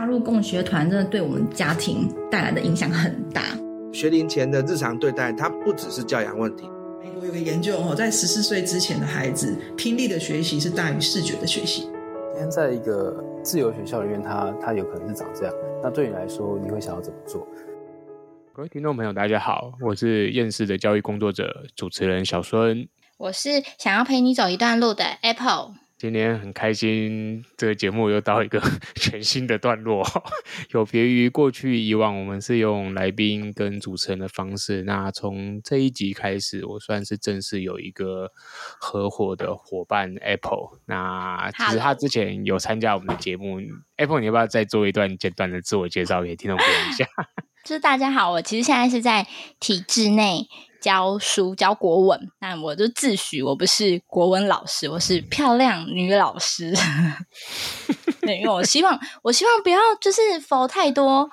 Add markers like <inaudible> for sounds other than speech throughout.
加入共学团真的对我们家庭带来的影响很大。学龄前的日常对待，它不只是教养问题。美国有个研究哦，在十四岁之前的孩子，听力的学习是大于视觉的学习。今天在一个自由学校里面，它它有可能是长这样。那对你来说，你会想要怎么做？各位听众朋友，大家好，我是厌世的教育工作者，主持人小孙。我是想要陪你走一段路的 Apple。今天很开心，这个节目又到一个 <laughs> 全新的段落，<laughs> 有别于过去以往，我们是用来宾跟主持人的方式。那从这一集开始，我算是正式有一个合伙的伙伴 Apple。那其实他之前有参加我们的节目，Apple，你要不要再做一段简短的自我介绍给听众朋友一下？<laughs> 就是大家好，我其实现在是在体制内。教书教国文，但我就自诩我不是国文老师，我是漂亮女老师。<laughs> 对，因为我希望，我希望不要就是否太多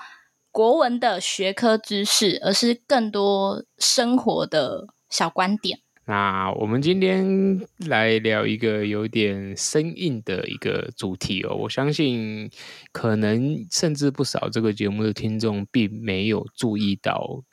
国文的学科知识，而是更多生活的小观点。那我们今天来聊一个有点生硬的一个主题哦，我相信可能甚至不少这个节目的听众并没有注意到。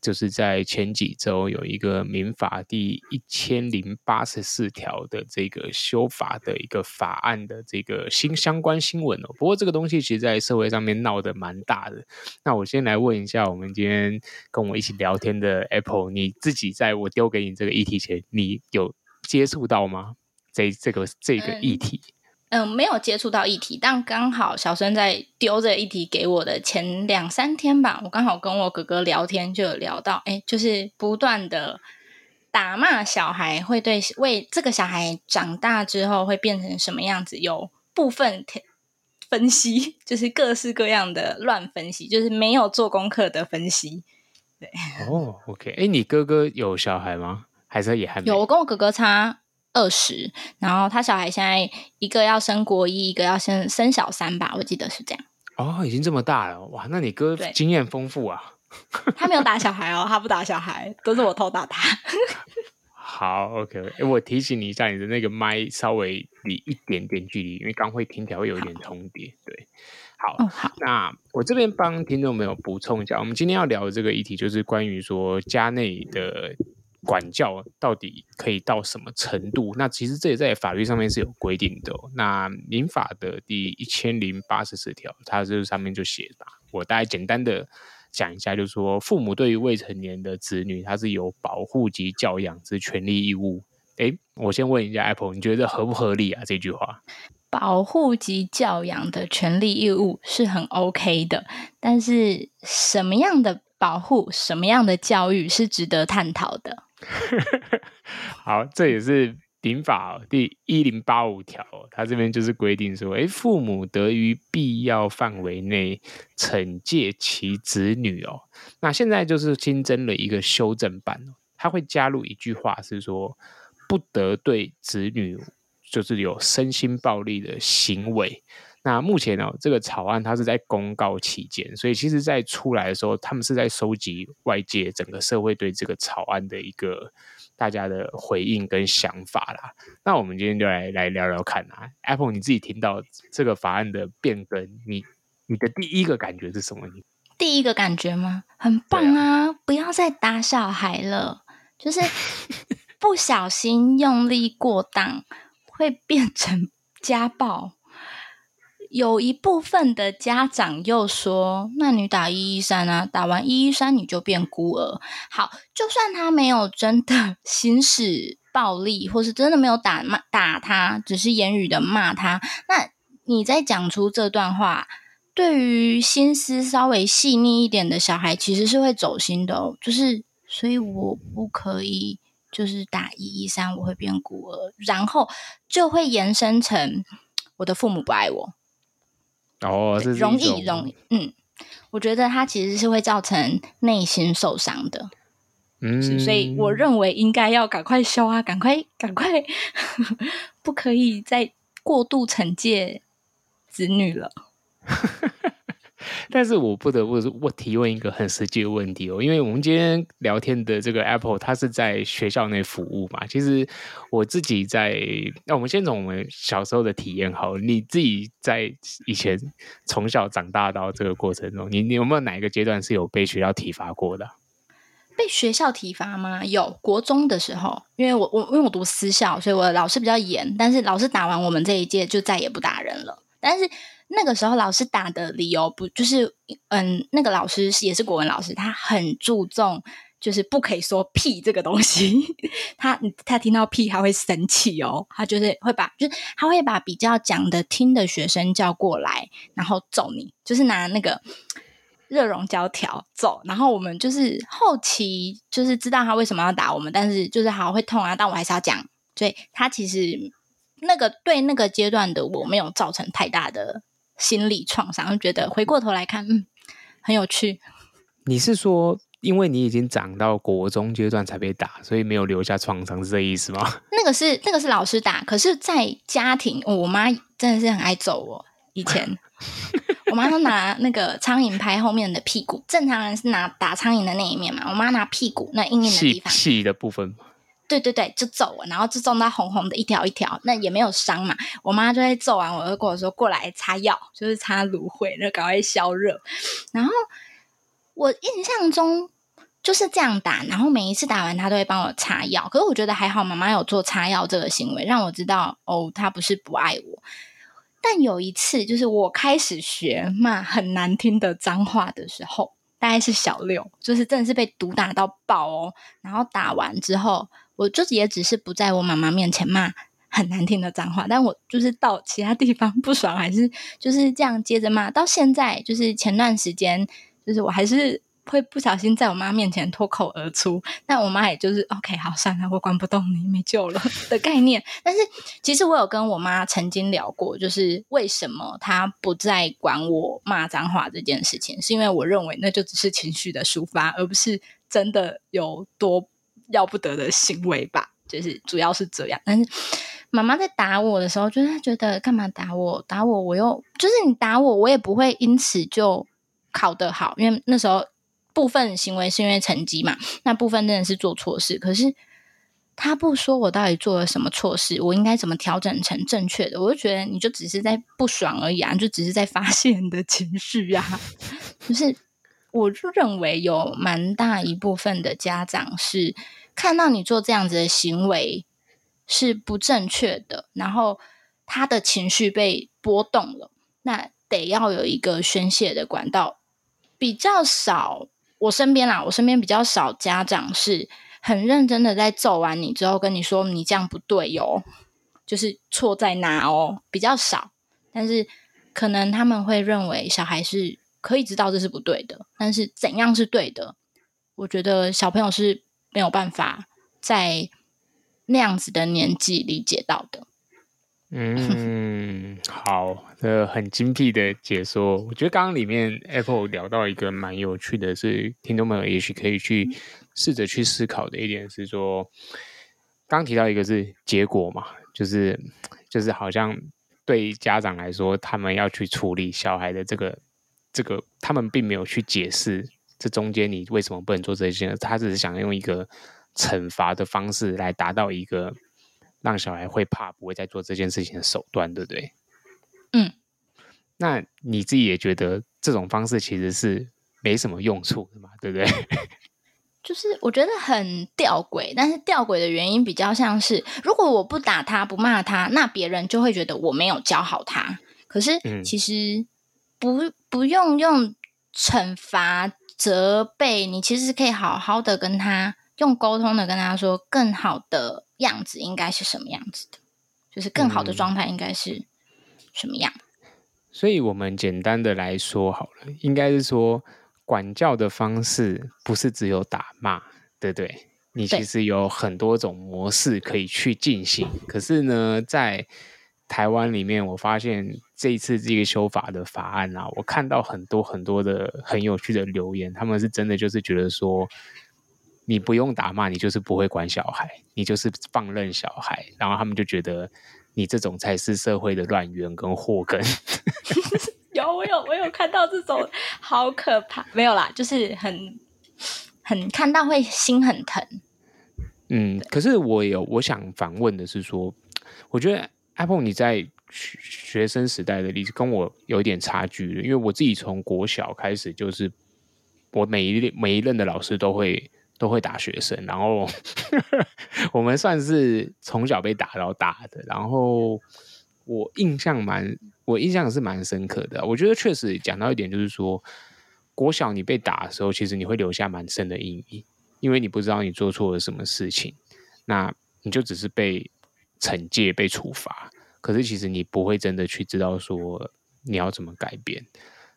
就是在前几周有一个民法第一千零八十四条的这个修法的一个法案的这个新相关新闻哦。不过这个东西其实在社会上面闹得蛮大的。那我先来问一下，我们今天跟我一起聊天的 Apple，你自己在我丢给你这个议题前，你有接触到吗？这这个这个议题？嗯嗯，没有接触到议题，但刚好小孙在丢这议题给我的前两三天吧，我刚好跟我哥哥聊天，就有聊到，哎，就是不断的打骂小孩，会对为这个小孩长大之后会变成什么样子，有部分分析，就是各式各样的乱分析，就是没有做功课的分析。对，哦，OK，哎，你哥哥有小孩吗？还是也还没有？我跟我哥哥差。二十，然后他小孩现在一个要升国一，一个要升升小三吧，我记得是这样。哦，已经这么大了哇！那你哥经验丰富啊。他没有打小孩哦，他不打小孩，都是我偷打他。<laughs> 好，OK，我提醒你一下，你的那个麦稍微离一点点距离，因为刚会听起来会有一点重叠。对，好，哦、好，那我这边帮听众朋友补充一下，我们今天要聊的这个议题就是关于说家内的。管教到底可以到什么程度？那其实这也在法律上面是有规定的哦。那民法的第一千零八十四条，它这上面就写吧。我大概简单的讲一下，就是说，父母对于未成年的子女，他是有保护及教养之权利义务。诶，我先问一下 Apple，你觉得合不合理啊？这句话，保护及教养的权利义务是很 OK 的，但是什么样的保护，什么样的教育是值得探讨的？<laughs> 好，这也是民法第一零八五条，它这边就是规定说，诶，父母得于必要范围内惩戒其子女哦。那现在就是新增了一个修正版，它会加入一句话是说，不得对子女就是有身心暴力的行为。那目前呢、哦，这个草案它是在公告期间，所以其实，在出来的时候，他们是在收集外界整个社会对这个草案的一个大家的回应跟想法啦。那我们今天就来来聊聊看啊，Apple，你自己听到这个法案的变更，你你的第一个感觉是什么？你第一个感觉吗？很棒啊！啊不要再打小孩了，就是 <laughs> 不小心用力过当会变成家暴。有一部分的家长又说：“那你打一一三啊，打完一一三你就变孤儿。”好，就算他没有真的行使暴力，或是真的没有打骂打他，只是言语的骂他，那你在讲出这段话，对于心思稍微细腻一点的小孩，其实是会走心的哦。就是，所以我不可以，就是打一一三，我会变孤儿，然后就会延伸成我的父母不爱我。哦，是容易容易，嗯，我觉得他其实是会造成内心受伤的，嗯，所以我认为应该要赶快修啊，赶快赶快，<laughs> 不可以再过度惩戒子女了。<laughs> <laughs> 但是我不得不我提问一个很实际的问题哦，因为我们今天聊天的这个 Apple，它是在学校内服务嘛。其实我自己在，那我们先从我们小时候的体验好，你自己在以前从小长大到这个过程中，你你有没有哪一个阶段是有被学校体罚过的？被学校体罚吗？有，国中的时候，因为我我因为我读私校，所以我老师比较严，但是老师打完我们这一届就再也不打人了，但是。那个时候老师打的理由不就是嗯，那个老师也是国文老师，他很注重就是不可以说屁这个东西，<laughs> 他他听到屁他会生气哦，他就是会把就是他会把比较讲的听的学生叫过来，然后揍你，就是拿那个热熔胶条揍，然后我们就是后期就是知道他为什么要打我们，但是就是好会痛啊，但我还是要讲，所以他其实那个对那个阶段的我没有造成太大的。心理创伤，就觉得回过头来看，嗯，很有趣。你是说，因为你已经长到国中阶段才被打，所以没有留下创伤，是这意思吗？<laughs> 那个是那个是老师打，可是，在家庭，我妈真的是很爱揍我。以前，<laughs> 我妈都拿那个苍蝇拍后面的屁股，正常人是拿打苍蝇的那一面嘛，我妈拿屁股那硬硬的地方，细的部分。对对对，就揍我，然后就揍到红红的一条一条，那也没有伤嘛。我妈就会揍完我，就跟我说过来擦药，就是擦芦荟，就赶快消热。然后我印象中就是这样打，然后每一次打完，她都会帮我擦药。可是我觉得还好，妈妈有做擦药这个行为，让我知道哦，她不是不爱我。但有一次，就是我开始学骂很难听的脏话的时候，大概是小六，就是真的是被毒打到爆哦。然后打完之后。我就也只是不在我妈妈面前骂很难听的脏话，但我就是到其他地方不爽，还是就是这样接着骂。到现在，就是前段时间，就是我还是会不小心在我妈面前脱口而出，但我妈也就是 OK，好，算了，我管不动你，没救了 <laughs> 的概念。但是其实我有跟我妈曾经聊过，就是为什么她不再管我骂脏话这件事情，是因为我认为那就只是情绪的抒发，而不是真的有多。要不得的行为吧，就是主要是这样。但是妈妈在打我的时候，就是觉得干嘛打我？打我，我又就是你打我，我也不会因此就考得好，因为那时候部分行为是因为成绩嘛，那部分真的是做错事。可是他不说我到底做了什么错事，我应该怎么调整成正确的？我就觉得你就只是在不爽而已啊，就只是在发泄你的情绪、啊，<laughs> 就是。我就认为有蛮大一部分的家长是看到你做这样子的行为是不正确的，然后他的情绪被波动了，那得要有一个宣泄的管道。比较少，我身边啦，我身边比较少家长是很认真的在揍完你之后跟你说你这样不对哟，就是错在哪哦，比较少。但是可能他们会认为小孩是。可以知道这是不对的，但是怎样是对的？我觉得小朋友是没有办法在那样子的年纪理解到的。嗯，好，这很精辟的解说。我觉得刚刚里面 Apple 聊到一个蛮有趣的是，听众朋友也许可以去试着去思考的一点是说，刚提到一个是结果嘛，就是就是好像对家长来说，他们要去处理小孩的这个。这个他们并没有去解释这中间你为什么不能做这些，他只是想用一个惩罚的方式来达到一个让小孩会怕不会再做这件事情的手段，对不对？嗯，那你自己也觉得这种方式其实是没什么用处的嘛，对不对？<laughs> 就是我觉得很吊诡，但是吊诡的原因比较像是，如果我不打他不骂他，那别人就会觉得我没有教好他。可是其实。嗯不，不用用惩罚责备你，其实可以好好的跟他用沟通的跟他说，更好的样子应该是什么样子的，就是更好的状态应该是什么样。嗯，所以，我们简单的来说好了，应该是说，管教的方式不是只有打骂，对不对？你其实有很多种模式可以去进行，可是呢，在台湾里面，我发现这一次这个修法的法案啊，我看到很多很多的很有趣的留言，他们是真的就是觉得说，你不用打骂，你就是不会管小孩，你就是放任小孩，然后他们就觉得你这种才是社会的乱源跟祸根。<laughs> 有，我有，我有看到这种，好可怕。没有啦，就是很很看到会心很疼。嗯，可是我有我想反问的是说，我觉得 Apple 你在学生时代的例子跟我有一点差距了，因为我自己从国小开始就是，我每一每一任的老师都会都会打学生，然后 <laughs> 我们算是从小被打到大的，然后我印象蛮我印象是蛮深刻的。我觉得确实讲到一点就是说，国小你被打的时候，其实你会留下蛮深的阴影。因为你不知道你做错了什么事情，那你就只是被惩戒、被处罚。可是其实你不会真的去知道说你要怎么改变。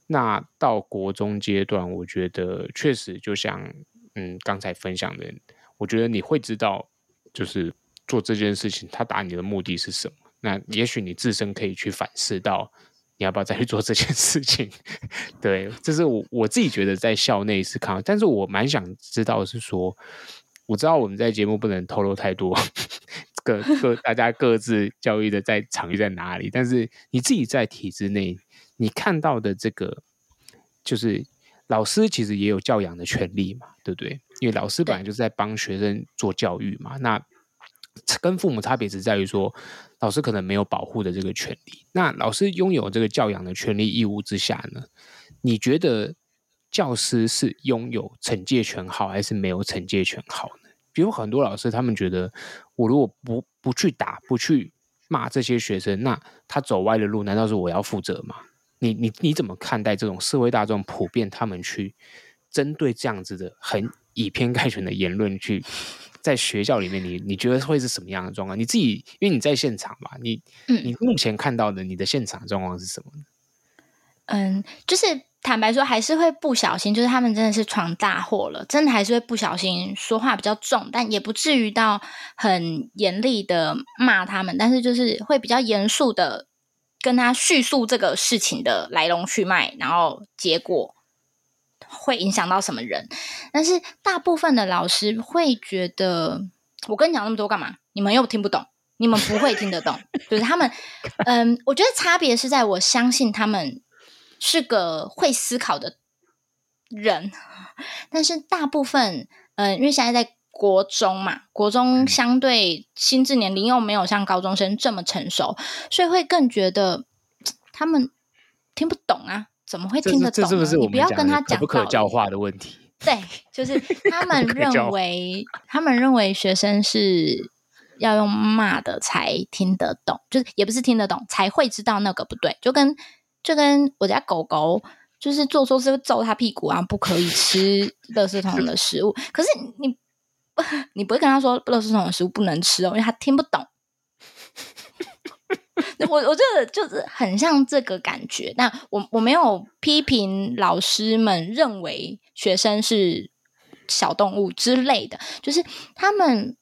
那到国中阶段，我觉得确实就像嗯刚才分享的，我觉得你会知道，就是做这件事情他打你的目的是什么。那也许你自身可以去反思到。你要不要再去做这件事情？对，这是我我自己觉得在校内是看，但是我蛮想知道是说，我知道我们在节目不能透露太多，各各大家各自教育的在场域在哪里，但是你自己在体制内，你看到的这个，就是老师其实也有教养的权利嘛，对不对？因为老师本来就是在帮学生做教育嘛，那跟父母差别只在于说。老师可能没有保护的这个权利，那老师拥有这个教养的权利义务之下呢？你觉得教师是拥有惩戒权好，还是没有惩戒权好呢？比如很多老师他们觉得，我如果不不去打、不去骂这些学生，那他走歪的路，难道是我要负责吗？你你你怎么看待这种社会大众普遍他们去针对这样子的很以偏概全的言论去？在学校里面你，你你觉得会是什么样的状况？你自己因为你在现场嘛，你你目前看到的你的现场状况是什么呢？嗯，就是坦白说，还是会不小心，就是他们真的是闯大祸了，真的还是会不小心说话比较重，但也不至于到很严厉的骂他们，但是就是会比较严肃的跟他叙述这个事情的来龙去脉，然后结果。会影响到什么人？但是大部分的老师会觉得，我跟你讲那么多干嘛？你们又听不懂，你们不会听得懂。就是他们，<laughs> 嗯，我觉得差别是在我相信他们是个会思考的人，但是大部分，嗯，因为现在在国中嘛，国中相对心智年龄又没有像高中生这么成熟，所以会更觉得 <tsk> 他们听不懂啊。怎么会听得懂？这是不是我们你不要跟他讲可不可教化的问题？对，就是他们 <laughs> 认为，他们认为学生是要用骂的才听得懂，就是也不是听得懂，才会知道那个不对。就跟就跟我家狗狗，就是做错事会揍他屁股啊，不可以吃垃圾桶的食物。可是你 <laughs> 你不会跟他说垃圾桶的食物不能吃哦，因为他听不懂。我我觉得就是很像这个感觉，但我我没有批评老师们认为学生是小动物之类的，就是他们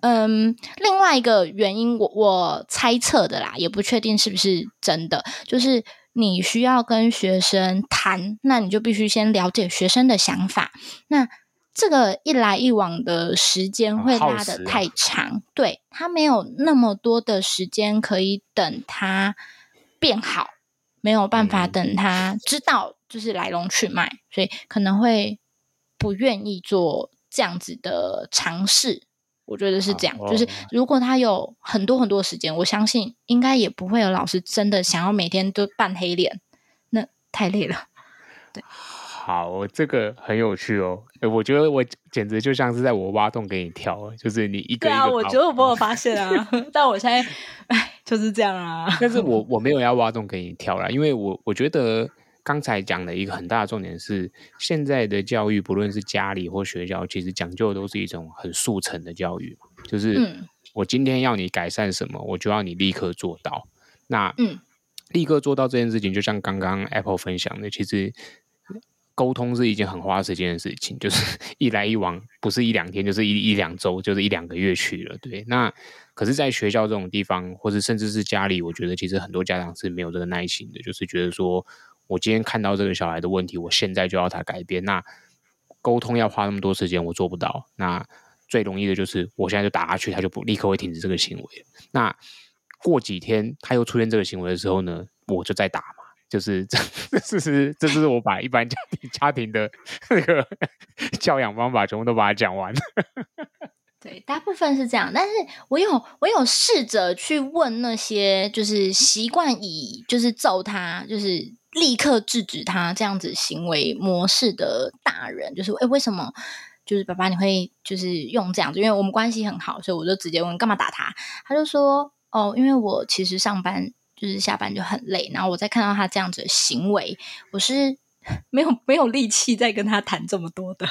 嗯，另外一个原因我我猜测的啦，也不确定是不是真的，就是你需要跟学生谈，那你就必须先了解学生的想法，那。这个一来一往的时间会拉得太长，啊、对，他没有那么多的时间可以等他变好，没有办法等他知道就是来龙去脉，嗯、所以可能会不愿意做这样子的尝试。我觉得是这样，啊、就是如果他有很多很多时间，我相信应该也不会有老师真的想要每天都扮黑脸，那太累了。对。<laughs> 好，这个很有趣哦。我觉得我简直就像是在我挖洞给你跳，就是你一个一个。对啊，我觉得我没有发现啊，<laughs> 但我现在哎就是这样啊。但是我 <laughs> 我没有要挖洞给你跳啦，因为我我觉得刚才讲的一个很大的重点是，现在的教育不论是家里或学校，其实讲究的都是一种很速成的教育，就是我今天要你改善什么，我就要你立刻做到。那嗯，立刻做到这件事情，就像刚刚 Apple 分享的，其实。沟通是一件很花时间的事情，<laughs> 就是一来一往，不是一两天，就是一一两周，就是一两个月去了。对，那可是，在学校这种地方，或者甚至是家里，我觉得其实很多家长是没有这个耐心的，就是觉得说我今天看到这个小孩的问题，我现在就要他改变。那沟通要花那么多时间，我做不到。那最容易的就是我现在就打下去，他就不立刻会停止这个行为。那过几天他又出现这个行为的时候呢，我就再打。就是这这是这是我把一般家庭家庭的 <laughs> 那个教养方法全部都把它讲完了。<laughs> 对，大部分是这样，但是我有我有试着去问那些就是习惯以就是揍他，就是立刻制止他这样子行为模式的大人，就是诶为什么就是爸爸你会就是用这样子？因为我们关系很好，所以我就直接问干嘛打他？他就说哦，因为我其实上班。就是下班就很累，然后我再看到他这样子的行为，我是 <laughs> 没有没有力气再跟他谈这么多的。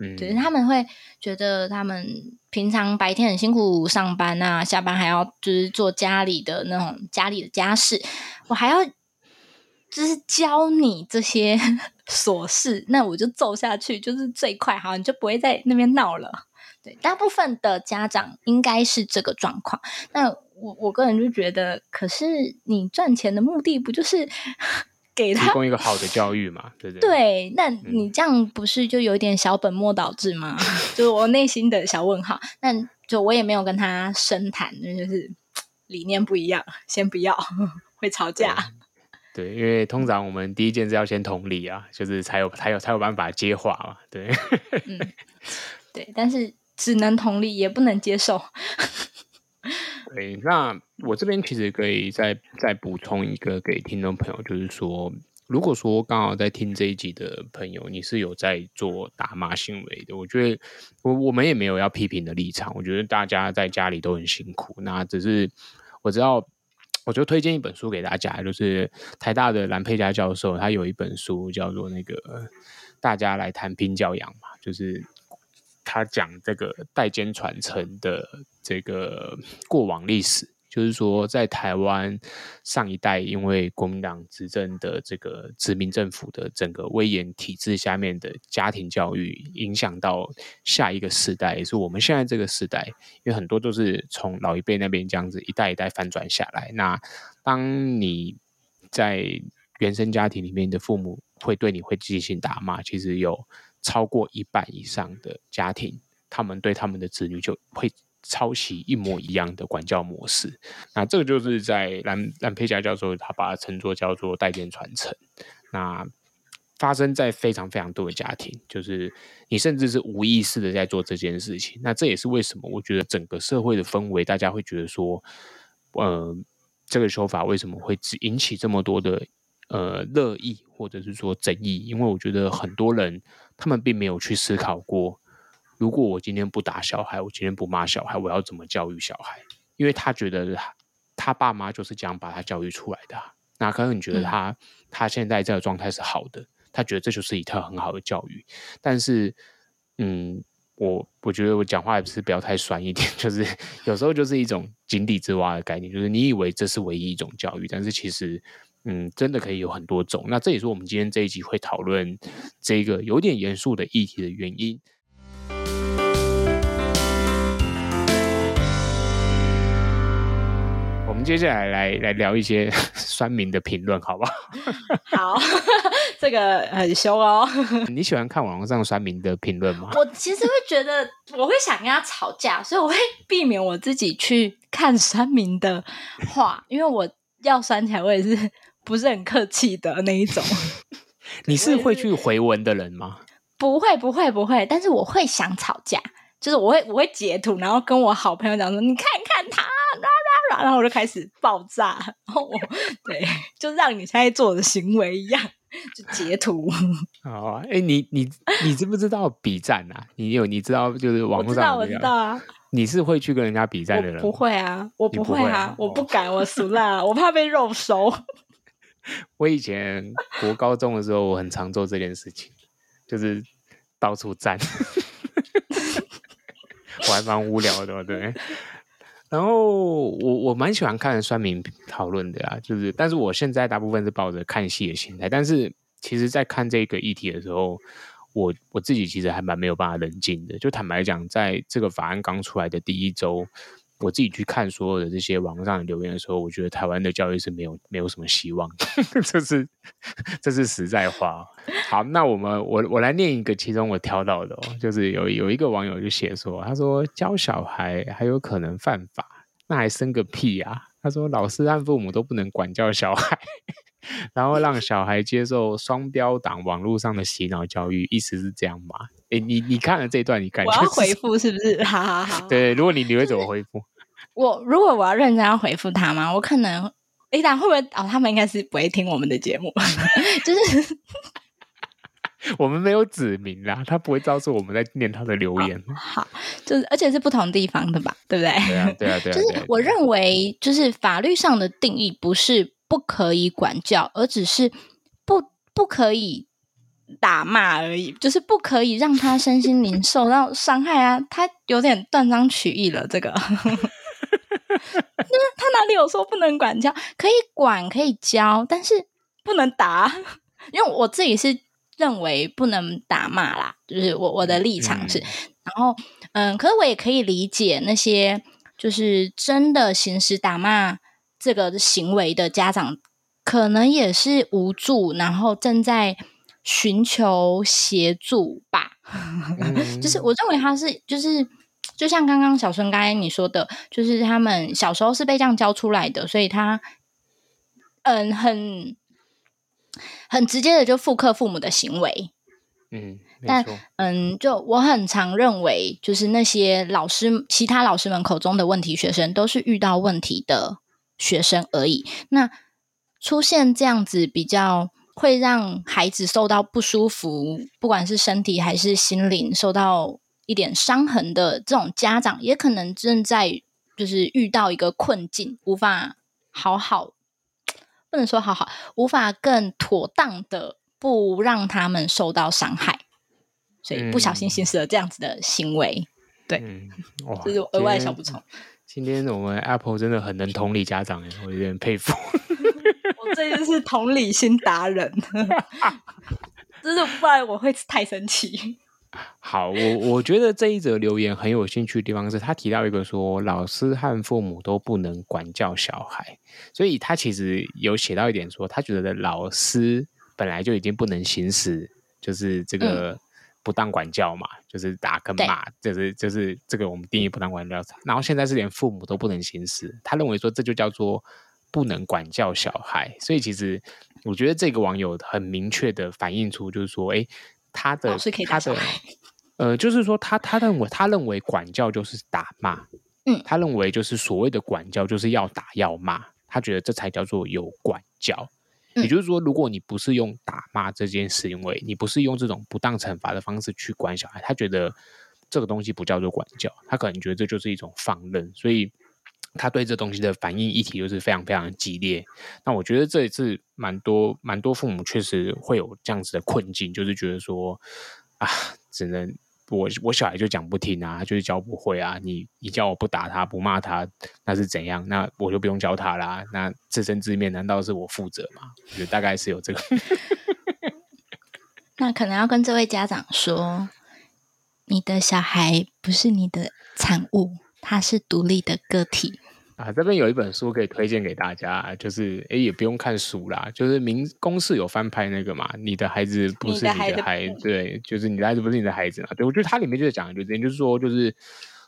嗯，就是他们会觉得他们平常白天很辛苦上班啊，下班还要就是做家里的那种家里的家事，我还要就是教你这些 <laughs> 琐事，那我就揍下去就是最快，好，你就不会在那边闹了。对，大部分的家长应该是这个状况。那我我个人就觉得，可是你赚钱的目的不就是 <laughs> 给他提供一个好的教育嘛？对不对？对，那你这样不是就有点小本末倒置吗？嗯、<laughs> 就是我内心的小问号。那就我也没有跟他深谈，就是理念不一样，先不要 <laughs> 会吵架。对。对，因为通常我们第一件事要先同理啊，就是才有才有才有办法接话嘛。对，嗯，对，但是。只能同理，也不能接受。对，那我这边其实可以再再补充一个给听众朋友，就是说，如果说刚好在听这一集的朋友，你是有在做打骂行为的，我觉得我我们也没有要批评的立场。我觉得大家在家里都很辛苦，那只是我知道，我就推荐一本书给大家，就是台大的蓝佩嘉教授，他有一本书叫做那个大家来谈拼教养嘛，就是。他讲这个代间传承的这个过往历史，就是说，在台湾上一代因为国民党执政的这个殖民政府的整个威严体制下面的家庭教育，影响到下一个世代，也是我们现在这个世代，因为很多都是从老一辈那边这样子一代一代翻转下来。那当你在原生家庭里面的父母会对你会进行打骂，其实有。超过一半以上的家庭，他们对他们的子女就会抄袭一模一样的管教模式。那这个就是在兰兰佩嘉教授他把它称作叫做代间传承。那发生在非常非常多的家庭，就是你甚至是无意识的在做这件事情。那这也是为什么我觉得整个社会的氛围，大家会觉得说，呃，这个说法为什么会引起这么多的呃热议，或者是说争议？因为我觉得很多人。他们并没有去思考过，如果我今天不打小孩，我今天不骂小孩，我要怎么教育小孩？因为他觉得他，他爸妈就是这样把他教育出来的啊。那可能你觉得他，嗯，他现在这个状态是好的，他觉得这就是一套很好的教育。但是，嗯，我我觉得我讲话也不是不要太酸一点，<laughs> 就是有时候就是一种井底之蛙的概念，就是你以为这是唯一一种教育，但是其实。嗯，真的可以有很多种。那这也是我们今天这一集会讨论这个有点严肃的议题的原因。我们接下来来来聊一些 <laughs> 酸民的评论，好不好？<laughs> 好，<laughs> 这个很凶哦。你喜欢看网络上酸民的评论吗？我其实会觉得，我会想跟他吵架，所以我会避免我自己去看酸民的话，因为我要酸起来，我也是。不是很客气的那一种。<laughs> 你是会去回文的人吗？不会，不会，不会。但是我会想吵架，就是我会，我会截图，然后跟我好朋友讲说：“你看看他，啦啦啦。”然后我就开始爆炸。<laughs> 然后我对，就让你现在做的行为一样，<laughs> 就截图。哦，哎，你你你知不知道比战啊？你有你知道就是网络上，我知道，我知道啊。你是会去跟人家比战的人？不会啊，我不会啊，会啊，我不敢，我俗辣，我怕被肉收。<laughs> 我以前国高中的时候，我很常做这件事情，就是到处站，<laughs> 我还蛮无聊的，对。然后我我蛮喜欢看酸民讨论的啊，就是，但是我现在大部分是抱着看戏的心态。但是其实，在看这个议题的时候，我我自己其实还蛮没有办法冷静的。就坦白讲，在这个法案刚出来的第一周。我自己去看所有的这些网上的留言的时候，我觉得台湾的教育是没有没有什么希望的，<laughs> 这是这是实在话。好，那我们我我来念一个其中我挑到的哦，就是有有一个网友就写说，他说教小孩还有可能犯法，那还生个屁啊？他说老师和父母都不能管教小孩，<laughs> 然后让小孩接受双标党网络上的洗脑教育，意思是这样吗？哎，你你看了这一段，你感觉我要回复是不是？哈哈哈。<laughs> 对，如果你你会怎么回复？我如果我要认真要回复他吗？我可能，哎，但会不会哦？他们应该是不会听我们的节目，<laughs> 就是 <laughs> 我们没有指名啦，他不会知道是我们在念他的留言。哦、好，就是而且是不同地方的吧？对不对？对啊，对啊，对啊。就是我认为，就是法律上的定义不是。不可以管教，而只是不不可以打骂而已，就是不可以让他身心灵受到伤害啊！他有点断章取义了，这个。<laughs> 那他哪里有说不能管教？可以管，可以教，但是不能打。<laughs> 因为我自己是认为不能打骂啦，就是我我的立场是。嗯、然后，嗯，可是我也可以理解那些就是真的行使打骂。这个行为的家长可能也是无助，然后正在寻求协助吧。嗯、<laughs> 就是我认为他是，就是就像刚刚小孙刚才你说的，就是他们小时候是被这样教出来的，所以他嗯很很直接的就复刻父母的行为。嗯，但嗯，就我很常认为，就是那些老师、其他老师们口中的问题学生，都是遇到问题的。学生而已，那出现这样子比较会让孩子受到不舒服，不管是身体还是心灵受到一点伤痕的这种家长，也可能正在就是遇到一个困境，无法好好，不能说好好，无法更妥当的不让他们受到伤害，所以不小心行使了这样子的行为，嗯、对，嗯、这是额外小补充。<laughs> 今天我们 Apple 真的很能同理家长，我有点佩服。<laughs> 我这就是同理心达人，<laughs> 真的不然我会太生气。<laughs> 好，我我觉得这一则留言很有兴趣的地方是他提到一个说，老师和父母都不能管教小孩，所以他其实有写到一点说，他觉得老师本来就已经不能行使，就是这个。嗯不当管教嘛，就是打跟骂，就是就是这个我们定义不当管教。然后现在是连父母都不能行使，他认为说这就叫做不能管教小孩。所以其实我觉得这个网友很明确的反映出，就是说，哎，他的他的呃，就是说他他认为他认为管教就是打骂，嗯，他认为就是所谓的管教就是要打要骂，他觉得这才叫做有管教。也就是说，如果你不是用打骂这件事，因为你不是用这种不当惩罚的方式去管小孩，他觉得这个东西不叫做管教，他可能觉得这就是一种放任，所以他对这东西的反应议题就是非常非常激烈。那我觉得这一次蛮多蛮多父母确实会有这样子的困境，就是觉得说啊，只能。我我小孩就讲不听啊，就是教不会啊。你你叫我不打他不骂他，那是怎样？那我就不用教他啦。那自生自灭难道是我负责吗？我觉得大概是有这个。<laughs> 那可能要跟这位家长说，你的小孩不是你的产物，他是独立的个体。啊，这边有一本书可以推荐给大家，就是哎，也不用看书啦，就是明公式有翻拍那个嘛，你的孩子不是你的孩对，就是你的孩子不是你的孩子嘛，对，我觉得它里面就是讲的，就这样，就是说，就是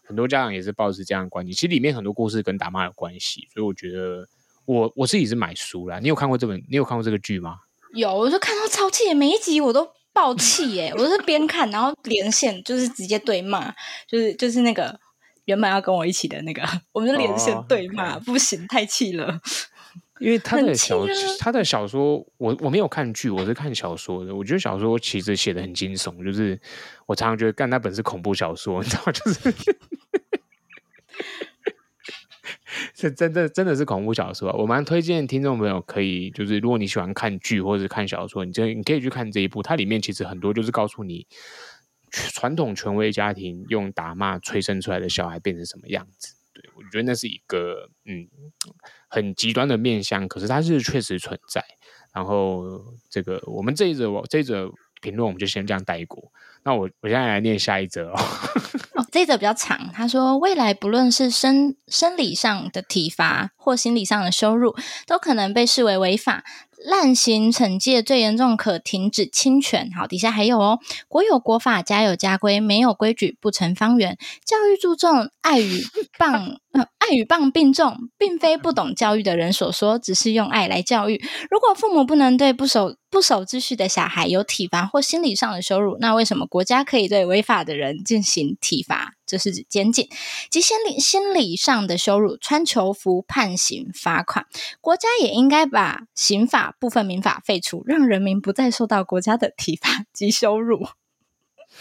很多家长也是抱持这样的观念，其实里面很多故事跟打骂有关系，所以我觉得我我自己是买书啦，你有看过这本，你有看过这个剧吗？有，我就看到超气，每一集我都爆气耶，我是边看然后连线，就是直接对骂，就是就是那个。原本要跟我一起的那个，<laughs> 我们就连线对骂，哦、不行，太气了。<laughs> 因为他的小他的小说，我我没有看剧，我是看小说的。我觉得小说其实写的很惊悚，就是我常常觉得干那本是恐怖小说，<laughs> 你知道吗？就是是真的真的是恐怖小说。我蛮推荐听众朋友可以，就是如果你喜欢看剧或者看小说，你就你可以去看这一部。它里面其实很多就是告诉你。传统权威家庭用打骂催生出来的小孩变成什么样子？对，我觉得那是一个嗯很极端的面向，可是它是确实存在。然后这个我们这一则这一则评论我们就先这样带过。那我我现在来念下一则哦。<laughs> 哦，这一则比较长。他说，未来不论是生生理上的体罚或心理上的羞辱，都可能被视为违法。滥行惩戒最严重，可停止侵权。好，底下还有哦，国有国法，家有家规，没有规矩不成方圆。教育注重爱与棒，<laughs> 与棒并重，并非不懂教育的人所说，只是用爱来教育。如果父母不能对不守不守秩序的小孩有体罚或心理上的羞辱，那为什么国家可以对违法的人进行体罚？这是指监禁及心理心理上的羞辱，穿囚服、判刑、罚款。国家也应该把刑法部分民法废除，让人民不再受到国家的体罚 <laughs> 及羞辱。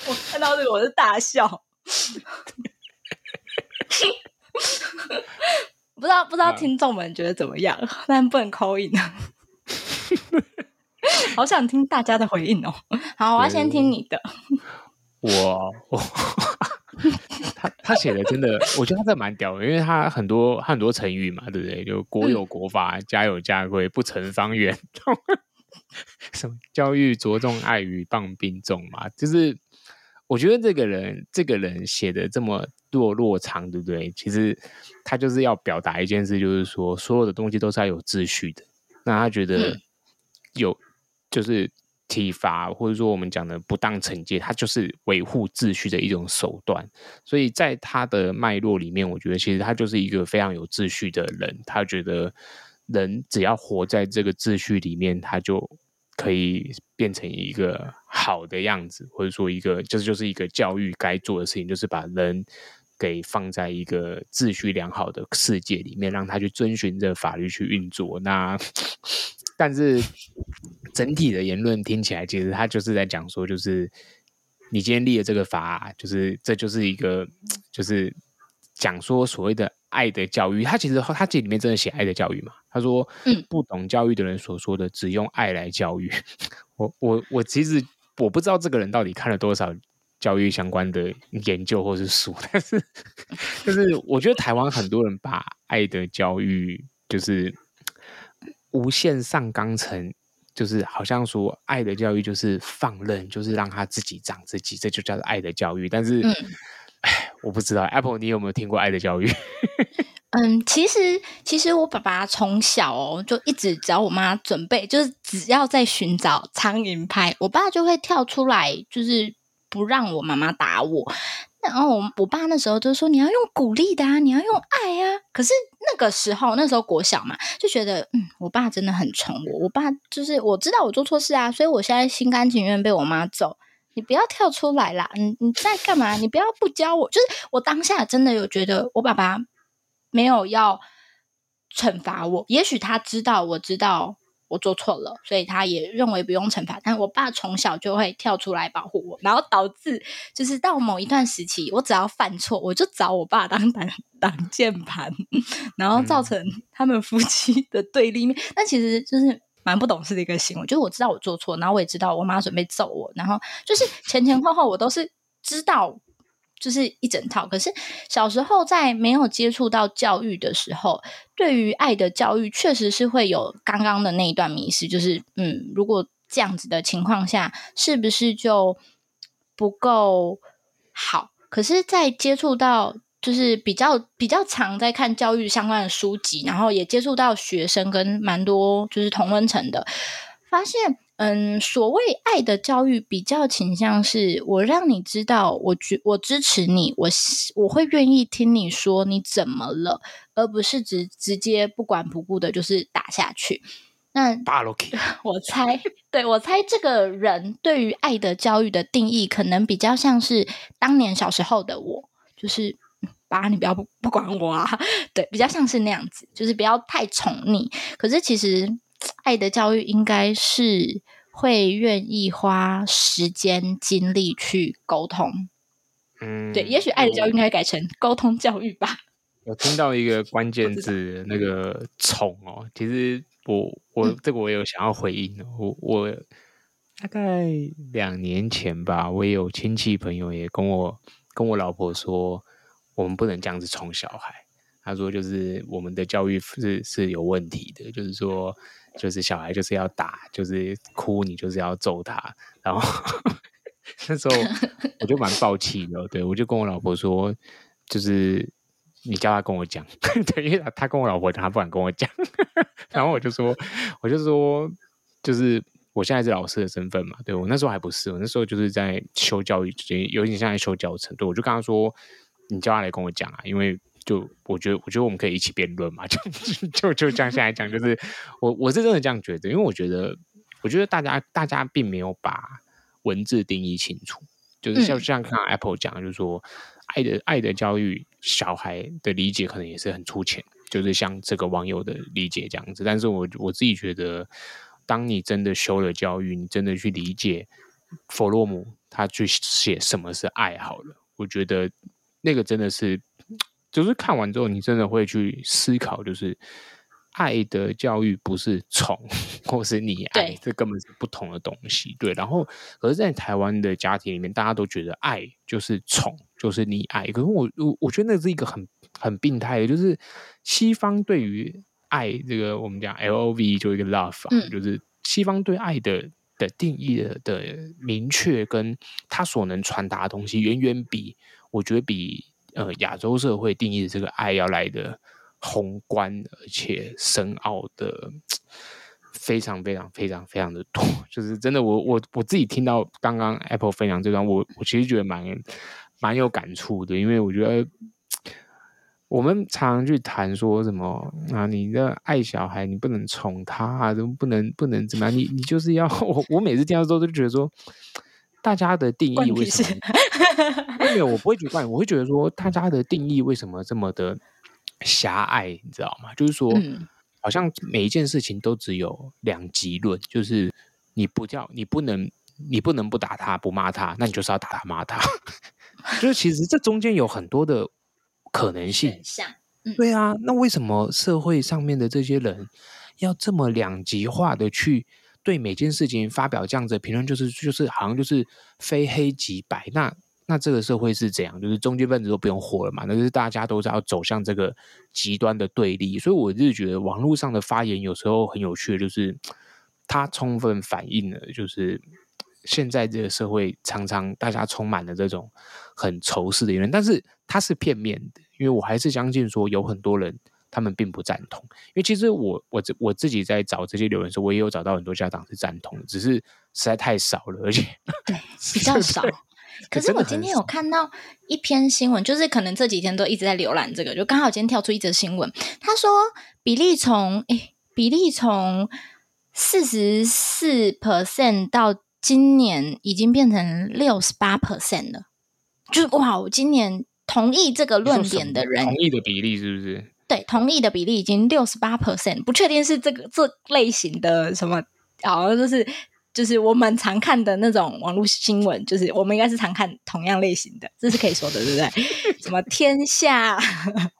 我看到这个，我是大笑。<laughs> <laughs> 不知道不知道听众们觉得怎么样？<laughs> 但不能 call in <laughs> 好想听大家的回应哦。好，我要先听你的。我我他他写的真的，我觉得他这蛮屌的，因为他很多很多成语嘛，对不对？就国有国法，嗯、家有家规，不成方圆。什么教育着重爱与棒并重嘛？就是我觉得这个人这个人写的这么。落落长，对不对？其实他就是要表达一件事，就是说所有的东西都是要有秩序的。那他觉得有就是体罚，或者说我们讲的不当惩戒，它就是维护秩序的一种手段。所以在他的脉络里面，我觉得其实他就是一个非常有秩序的人。他觉得人只要活在这个秩序里面，他就可以变成一个好的样子，或者说一个就是就是一个教育该做的事情，就是把人。给放在一个秩序良好的世界里面，让他去遵循着法律去运作。那但是整体的言论听起来，其实他就是在讲说，就是你今天立了这个法，就是这就是一个，就是讲说所谓的爱的教育。他其实他这里面真的写爱的教育嘛？他说，嗯，不懂教育的人所说的只用爱来教育。<laughs> 我我我其实我不知道这个人到底看了多少。教育相关的研究或是书，但是 <laughs> 就是我觉得台湾很多人把爱的教育就是无限上纲成，就是好像说爱的教育就是放任，就是让他自己长自己，这就叫做爱的教育。但是，我不知道 Apple，你有没有听过爱的教育？<laughs> 嗯，其实其实我爸爸从小哦就一直只要我妈准备，就是只要在寻找苍蝇拍，我爸就会跳出来，就是。不让我妈妈打我，然后我我爸那时候就说，你要用鼓励的啊，你要用爱啊。可是那个时候，那时候国小嘛，就觉得嗯，我爸真的很宠我。我爸就是我知道我做错事啊，所以我现在心甘情愿被我妈揍。你不要跳出来啦，你你在干嘛？你不要不教我。就是我当下真的有觉得我爸爸没有要惩罚我，也许他知道，我知道。我做错了，所以他也认为不用惩罚。但我爸从小就会跳出来保护我，然后导致就是到某一段时期，我只要犯错，我就找我爸当挡挡箭盘，<laughs> 然后造成他们夫妻的对立面。但其实就是蛮不懂事的一个行为，就是我知道我做错，然后我也知道我妈准备揍我，然后就是前前后后我都是知道。就是一整套。可是小时候在没有接触到教育的时候，对于爱的教育确实是会有刚刚的那一段迷失，就是嗯，如果这样子的情况下，是不是就不够好？可是，在接触到就是比较比较常在看教育相关的书籍，然后也接触到学生跟蛮多就是同温层的，发现。嗯，所谓爱的教育，比较倾向是我让你知道我，我支我支持你，我我会愿意听你说你怎么了，而不是直直接不管不顾的，就是打下去。那 <laughs> 我猜，对，我猜这个人对于爱的教育的定义，可能比较像是当年小时候的我，就是爸，你不要不不管我啊，<laughs> 对，比较像是那样子，就是不要太宠溺。可是其实。爱的教育应该是会愿意花时间精力去沟通，嗯，对，也许爱的教育应该改成沟通教育吧。<laughs> 我听到一个关键字，那个“宠”哦，其实我我这个我有想要回应，嗯、我我大概两年前吧，我也有亲戚朋友也跟我跟我老婆说，我们不能这样子宠小孩。他说，就是我们的教育是是有问题的，就是说。就是小孩就是要打，就是哭，你就是要揍他。然后 <laughs> 那时候我就蛮 <laughs> 爆气的，对，我就跟我老婆说，就是你叫他跟我讲，<laughs> 对，因为他跟我老婆讲，他不敢跟我讲。然后我就说，我就说，就是我现在是老师的身份嘛，对，我那时候还不是，我那时候就是在修教育，有点像在修教程。对，我就跟他说，你叫他来跟我讲啊，因为。就我觉得，我觉得我们可以一起辩论嘛，就就就这样下来讲，就是我我是真的这样觉得，因为我觉得，我觉得大家大家并没有把文字定义清楚，就是像像看 Apple 讲，就是说爱的爱的教育，小孩的理解可能也是很粗浅，就是像这个网友的理解这样子。但是我我自己觉得，当你真的修了教育，你真的去理解弗洛姆他去写什么是爱好了，我觉得那个真的是。就是看完之后，你真的会去思考，就是爱的教育不是宠，或是你爱，这根本是不同的东西。对，然后，可是，在台湾的家庭里面，大家都觉得爱就是宠，就是你爱。可是我我我觉得那是一个很很病态的，就是西方对于爱这个我们讲 L O V 就一个 love，、啊嗯、就是西方对爱的的定义的的明确，跟他所能传达的东西，远远比我觉得比。呃，亚洲社会定义的这个爱要来的宏观而且深奥的，非常非常非常非常的多。<laughs> 就是真的我，我我自己听到刚刚 Apple 分享这段，我我其实觉得蛮蛮有感触的，因为我觉得我们常常去谈说什么啊，你的爱小孩，你不能宠他啊，怎么不能不能怎么样？你你就是要 <laughs> 我，我每次听到之后都觉得说。大家的定义为什么？<laughs> 没有，我不会觉得，我会觉得说，大家的定义为什么这么的狭隘？你知道吗？就是说，嗯、好像每一件事情都只有两极论，就是你不叫，你不能，你不能不打他，不骂他，那你就是要打他骂他。<laughs> 就是其实这中间有很多的可能性。嗯、对啊，那为什么社会上面的这些人要这么两极化的去？对每件事情发表这样子的评论，就是就是好像就是非黑即白。那那这个社会是怎样？就是中间分子都不用活了嘛？那就是大家都是要走向这个极端的对立。所以我就是觉得网络上的发言有时候很有趣，就是它充分反映了，就是现在这个社会常常大家充满了这种很仇视的言论，但是它是片面的，因为我还是相信说有很多人。他们并不赞同，因为其实我我我自己在找这些留言的时候，我也有找到很多家长是赞同的，只是实在太少了，而且对 <laughs> 比较少。可是我今天有看到一篇新闻，就是可能这几天都一直在浏览这个，就刚好今天跳出一则新闻，他说比例从诶比例从四十四 percent 到今年已经变成六十八 percent 了，就是哇，我今年同意这个论点的人，同意的比例是不是？对，同意的比例已经六十八 percent，不确定是这个这类型的什么，好像就是就是我们常看的那种网络新闻，就是我们应该是常看同样类型的，这是可以说的，对不对？什么 <laughs> 天下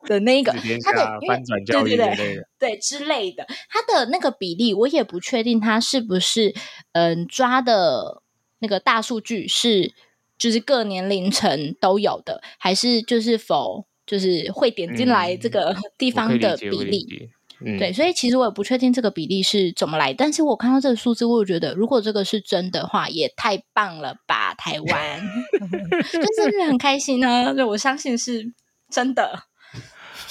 的那个，他的翻转教育对对对，对之类的，他的那个比例，我也不确定他是不是嗯抓的那个大数据是就是各年龄层都有的，还是就是否。就是会点进来这个地方的比例，嗯、对，所以其实我也不确定这个比例是怎么来，但是我看到这个数字，我觉得如果这个是真的话，也太棒了吧，台湾，<laughs> 就真的很开心呢、啊，我相信是真的。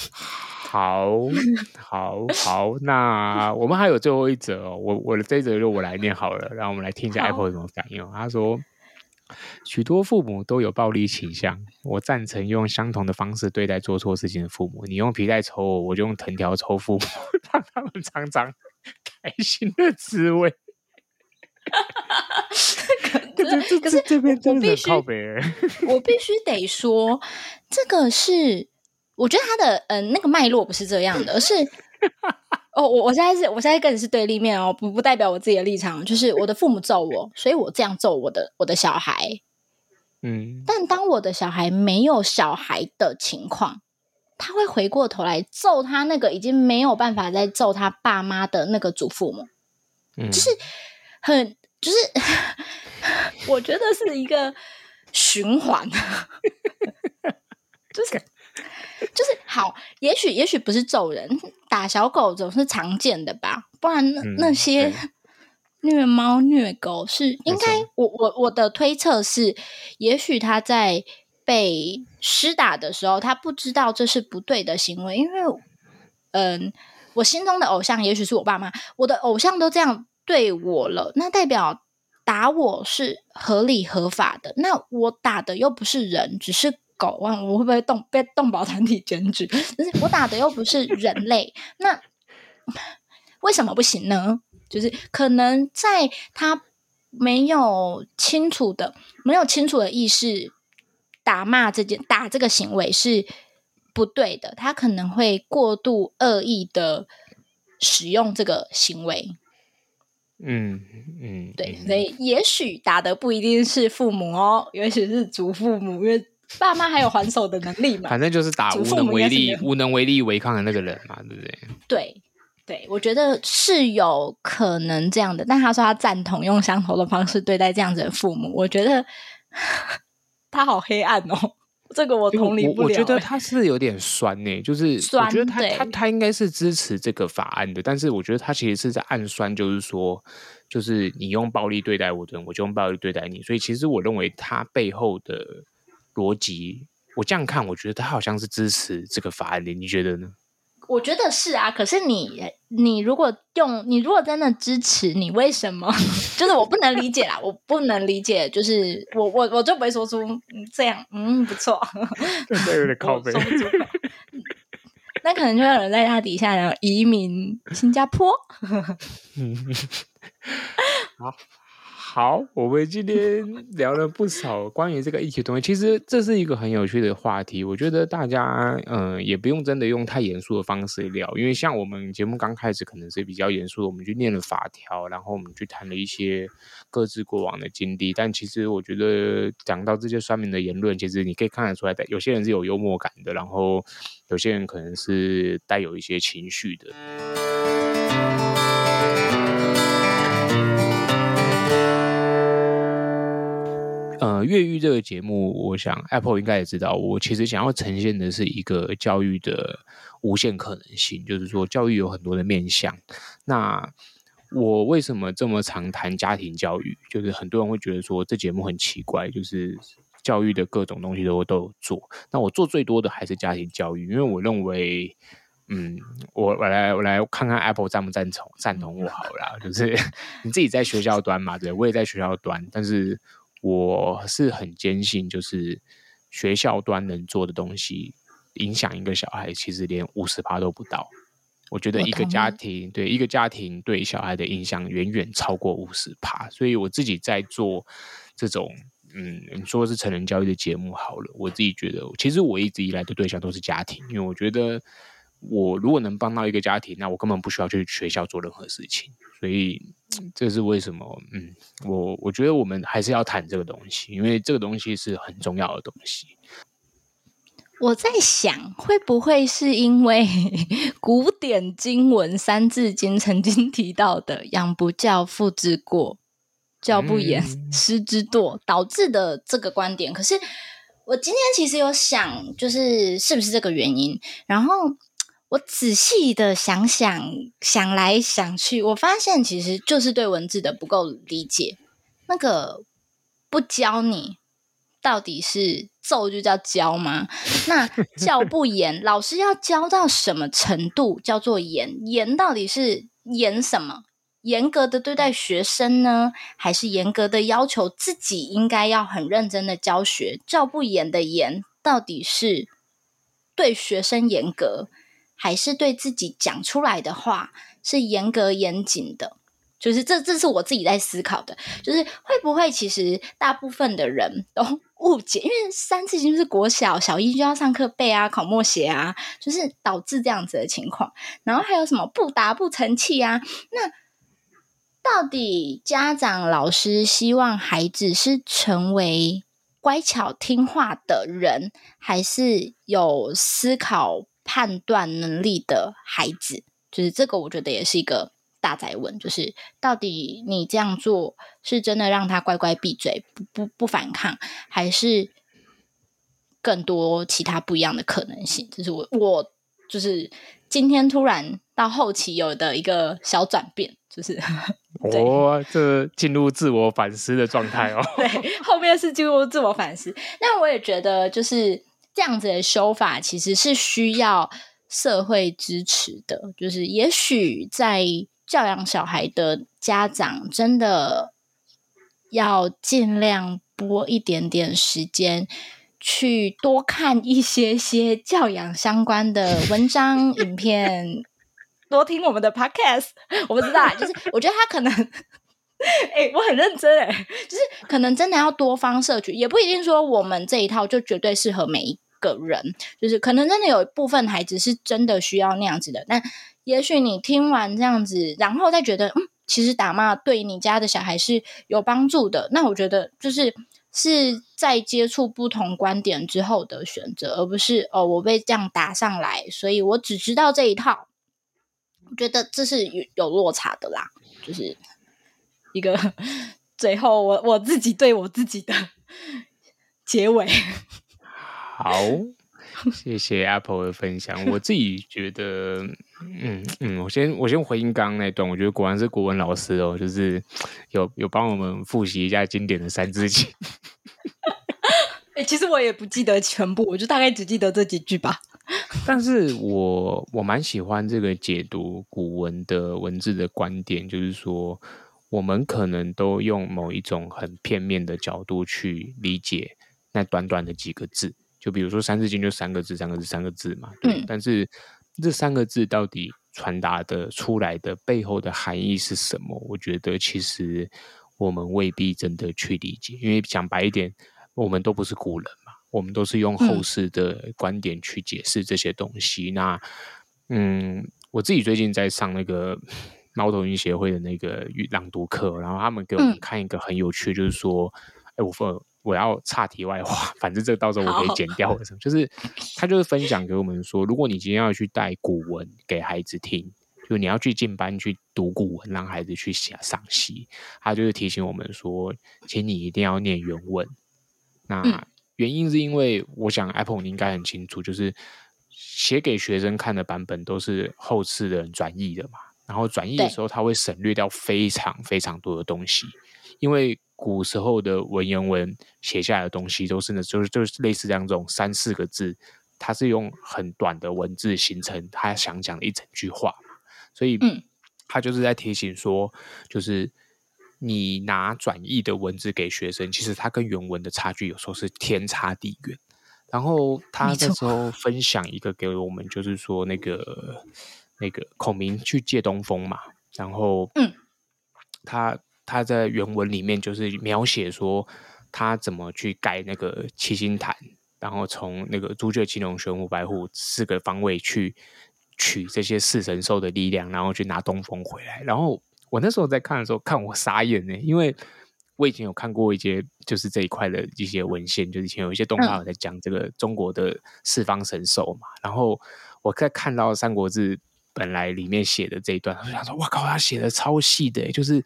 <laughs> 好，好，好，那我们还有最后一则哦，我我的这一则就我来念好了，然后我们来听一下 Apple 怎么反应。他说。许多父母都有暴力倾向，我赞成用相同的方式对待做错事情的父母。你用皮带抽我，我就用藤条抽父母，<laughs> 让他们尝尝开心的滋味。可是，可是这边真的靠北，我必须得说，这个是我觉得他的嗯、呃、那个脉络不是这样的，而是。哦，我我现在是，我现在跟你是对立面哦，不不代表我自己的立场，就是我的父母揍我，所以我这样揍我的我的小孩，嗯，但当我的小孩没有小孩的情况，他会回过头来揍他那个已经没有办法再揍他爸妈的那个祖父母，嗯，就是很就是，<laughs> 我觉得是一个循环，<laughs> 就是。<laughs> 就是好，也许也许不是揍人，打小狗总是常见的吧？不然那、嗯、那些虐猫虐狗是应该，我我我的推测是，也许他在被施打的时候，他不知道这是不对的行为，因为嗯，我心中的偶像也许是我爸妈，我的偶像都这样对我了，那代表打我是合理合法的。那我打的又不是人，只是。狗，我我会不会动被动保团体 <laughs> 检举？就是我打的又不是人类，<laughs> 那为什么不行呢？就是可能在他没有清楚的、没有清楚的意识，打骂这件打这个行为是不对的，他可能会过度恶意的使用这个行为。嗯嗯，对，所以也许打的不一定是父母哦，也许是祖父母，因为爸妈还有还手的能力嘛。反正就是打无能为力、无能为力违抗的那个人嘛，对不对？对对，我觉得是有可能这样的，但他说他赞同用相同的方式对待这样子的父母，我觉得 <laughs> 他好黑暗哦。这个我同理不了。我觉得他是有点酸呢，就是我觉得他他他应该是支持这个法案的，但是我觉得他其实是在暗酸，就是说，就是你用暴力对待我的人，我就用暴力对待你。所以其实我认为他背后的逻辑，我这样看，我觉得他好像是支持这个法案的。你觉得呢？我觉得是啊，可是你你如果用你如果真的支持，你为什么？<laughs> 就是我不能理解啦，我不能理解，就是我我我就不会说出这样，嗯，不错，<laughs> 这有点靠背。那可能就有人在他底下然后移民新加坡。<laughs> 好。好，我们今天聊了不少关于这个议题的东西。其实这是一个很有趣的话题，我觉得大家嗯、也不用真的用太严肃的方式聊，因为像我们节目刚开始可能是比较严肃的，我们去念了法条，然后我们去谈了一些各自过往的经历。但其实我觉得讲到这些酸民的言论，其实你可以看得出来的，有些人是有幽默感的，然后有些人可能是带有一些情绪的。呃，越狱这个节目，我想 Apple 应该也知道，我其实想要呈现的是一个教育的无限可能性，就是说教育有很多的面向。那我为什么这么常谈家庭教育？就是很多人会觉得说这节目很奇怪，就是教育的各种东西都都有做。那我做最多的还是家庭教育，因为我认为，嗯，我我来我来看看 Apple 赞不赞同赞同我好了，就是 <laughs> 你自己在学校端嘛，对，我也在学校端，但是。我是很坚信，就是学校端能做的东西，影响一个小孩，其实连五十趴都不到。我觉得一个家庭对一个家庭对小孩的影响远远超过五十趴。所以我自己在做这种，嗯，你说是成人教育的节目好了，我自己觉得，其实我一直以来的对象都是家庭，因为我觉得。我如果能帮到一个家庭，那我根本不需要去学校做任何事情。所以这是为什么？嗯，我我觉得我们还是要谈这个东西，因为这个东西是很重要的东西。我在想，会不会是因为 <laughs> 古典经文《三字经》曾经提到的“养不教，父之过；教不严，师之惰”导致的这个观点？可是我今天其实有想，就是是不是这个原因？然后。我仔细的想想，想来想去，我发现其实就是对文字的不够理解。那个不教你，到底是揍就叫教吗？那教不 <laughs> 严，老师要教到什么程度叫做严？严到底是严什么？严格的对待学生呢，还是严格的要求自己应该要很认真的教学？教不严的严，到底是对学生严格？还是对自己讲出来的话是严格严谨的，就是这这是我自己在思考的，就是会不会其实大部分的人都误解，因为三字经是国小小一就要上课背啊，考默写啊，就是导致这样子的情况。然后还有什么不达不成器啊？那到底家长老师希望孩子是成为乖巧听话的人，还是有思考？判断能力的孩子，就是这个，我觉得也是一个大哉问，就是到底你这样做是真的让他乖乖闭嘴，不不不反抗，还是更多其他不一样的可能性？就是我我就是今天突然到后期有的一个小转变，就是 <laughs> 哦，这进入自我反思的状态哦。<laughs> 对，后面是进入自我反思，那我也觉得就是。这样子的修法其实是需要社会支持的，就是也许在教养小孩的家长真的要尽量拨一点点时间去多看一些些教养相关的文章、影片，<laughs> 多听我们的 podcast。<laughs> 我不知道，就是我觉得他可能，<laughs> 哎、欸，我很认真哎，就是可能真的要多方摄取，也不一定说我们这一套就绝对适合每一个人，就是可能真的有一部分孩子是真的需要那样子的。但也许你听完这样子，然后再觉得，嗯，其实打骂对你家的小孩是有帮助的，那我觉得就是。是在接触不同观点之后的选择，而不是哦，我被这样打上来，所以我只知道这一套。我觉得这是有有落差的啦，就是一个 <laughs> 最后我我自己对我自己的 <laughs> 结尾。好。谢谢 Apple 的分享，我自己觉得，嗯嗯，我先我先回应刚刚那段，我觉得果然是国文老师哦，就是有有帮我们复习一下经典的《三字经》欸。<laughs> 其实我也不记得全部，我就大概只记得这几句吧。<laughs> 但是我我蛮喜欢这个解读古文的文字的观点，就是说，我们可能都用某一种很片面的角度去理解那短短的几个字。就比如说《三字经》就三个字，三个字，三个字嘛。对。嗯。但是这三个字到底传达的出来的背后的含义是什么？我觉得其实我们未必真的去理解，因为讲白一点，我们都不是古人嘛，我们都是用后世的观点去解释这些东西。嗯。那，嗯，我自己最近在上那个猫头鹰协会的那个朗读课，然后他们给我们看一个很有趣，就是说，哎，我说。我要岔题外话，<laughs> 反正这到时候我可以剪掉。就是他就是分享给我们说，如果你今天要去带古文给孩子听，就你要去进班去读古文，让孩子去写赏析，他就是提醒我们说，请你一定要念原文。那原因是因为，我想 Apple 你应该很清楚，就是写给学生看的版本都是后世的人转译的嘛，然后转译的时候他会省略掉非常非常多的东西，因为。古时候的文言文写下来的东西都是呢，就是就是类似这样这种三四个字，它是用很短的文字形成他想讲的一整句话，所以，他就是在提醒说，就是你拿转译的文字给学生，其实他跟原文的差距有时候是天差地远。然后他那时候分享一个给我们，就是说那个那个孔明去借东风嘛，然后，嗯，他。他在原文里面就是描写说他怎么去盖那个七星坛，然后从那个朱雀、青龙、玄武、白虎四个方位去取这些四神兽的力量，然后去拿东风回来。然后我那时候在看的时候，看我傻眼呢，因为我以前有看过一些就是这一块的一些文献，就是以前有一些动画在讲这个中国的四方神兽嘛。然后我在看到《三国志》本来里面写的这一段，我就想说：“哇靠，他写的超细的，就是。”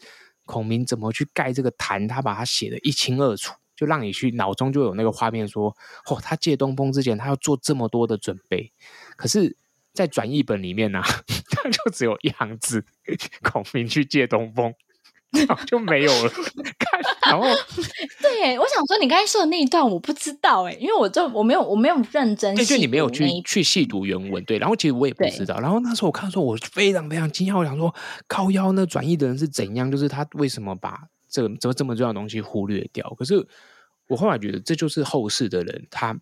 孔明怎么去盖这个坛？他把它写的一清二楚，就让你去脑中就有那个画面，说：哦，他借东风之前，他要做这么多的准备。可是，在转译本里面呢、<laughs> 他就只有一行字：<laughs> 孔明去借东风。<laughs> 然后就没有了。然后，<laughs> 对，我想说，你刚才说的那一段我不知道哎，因为我就我没有我没有认真，对，就你没有去去细读原文，对。然后其实我也不知道。然后那时候我看的时候，我非常非常惊讶，我想说，靠腰那转译的人是怎样？就是他为什么把这个这么这么重要的东西忽略掉？可是我后来觉得，这就是后世的人他。